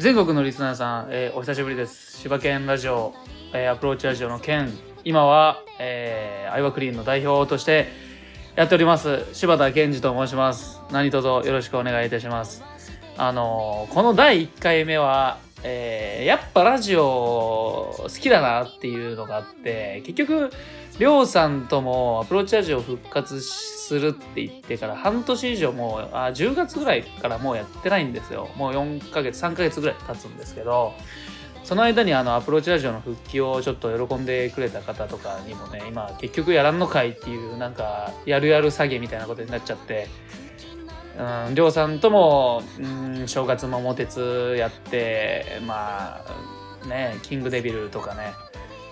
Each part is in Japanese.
全国のリスナーさん、えーお久しぶりです。柴犬ラジオ、えーアプローチラジオの県今は、えー、アイワクリーンの代表としてやっております。柴田健二と申します。何卒よろしくお願いいたします。あのーこの第1回目は、えーやっぱラジオ好きだなっていうのがあって結局りょうさんともアプローチラジオ復活するって言ってから半年以上もうあ10月ぐらいからもうやってないんですよ。もう4ヶ月3ヶ月ぐらい経つんですけどその間にあのアプローチラジオの復帰をちょっと喜んでくれた方とかにもね今結局やらんのかいっていうなんかやるやる詐欺みたいなことになっちゃってうんりょうさんとも、うん、正月桃鉄やってまあねキングデビルとかね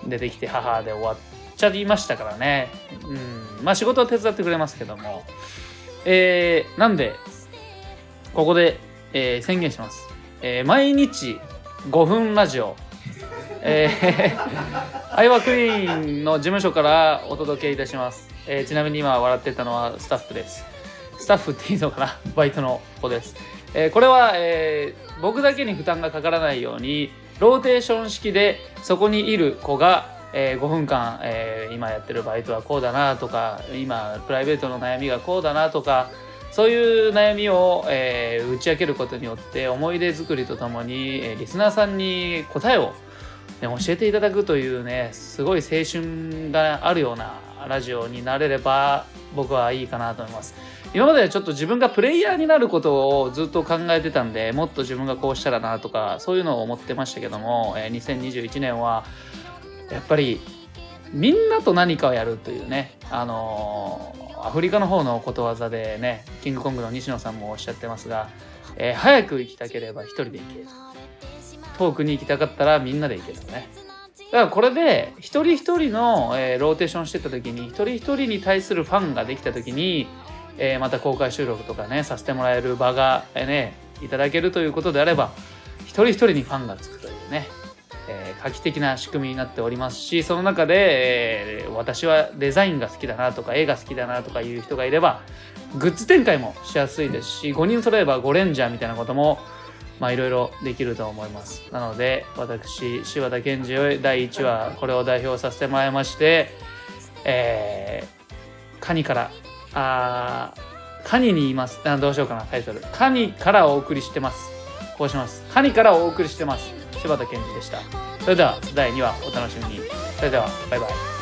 出てきて母で終わっちゃいましたからね。うんまあ仕事は手伝ってくれますけども。えー、なんでここで、えー宣言します、えー毎日5分ラジオ。えー、アイワクリーンの事務所からお届けいたします、えーちなみに今笑ってたのはスタッフです。スタッフっていいのかなバイトの子です、えーこれは、えー僕だけに負担がかからないようにローテーション式でそこにいる子が、えー5分間、えー今やってるバイトはこうだなとか今プライベートの悩みがこうだなとかそういう悩みを、えー打ち明けることによって思い出作りとともに、えーリスナーさんに答えを、ね、教えていただくというねすごい青春があるようなラジオになれれば僕はいいかなと思います。今まではちょっと自分がプレイヤーになることをずっと考えてたんでもっと自分がこうしたらなとかそういうのを思ってましたけども、えー2021年はやっぱりみんなと何かをやるというねあのーアフリカの方のことわざでねキングコングの西野さんもおっしゃってますが、えー早く行きたければ一人で行け遠くに行きたかったらみんなで行けとね。だからこれで一人一人の、えーローテーションしてた時に一人一人に対するファンができた時に、えーまた公開収録とかねさせてもらえる場が、ねいただけるということであれば一人一人にファンがつくというねえー画期的な仕組みになっておりますしその中で、えー私はデザインが好きだなとか絵が好きだなとかいう人がいればグッズ展開もしやすいですし5人揃えば5レンジャーみたいなこともまあいろいろできると思います。なので私柴田健二第1話これを代表させてもらいましてえーカニからあカニにいます。あどうしようかなタイトル。カニからお送りしてます。こうします。カニからお送りしてます。柴田健二でした。それでは第2話お楽しみに。それではバイバイ。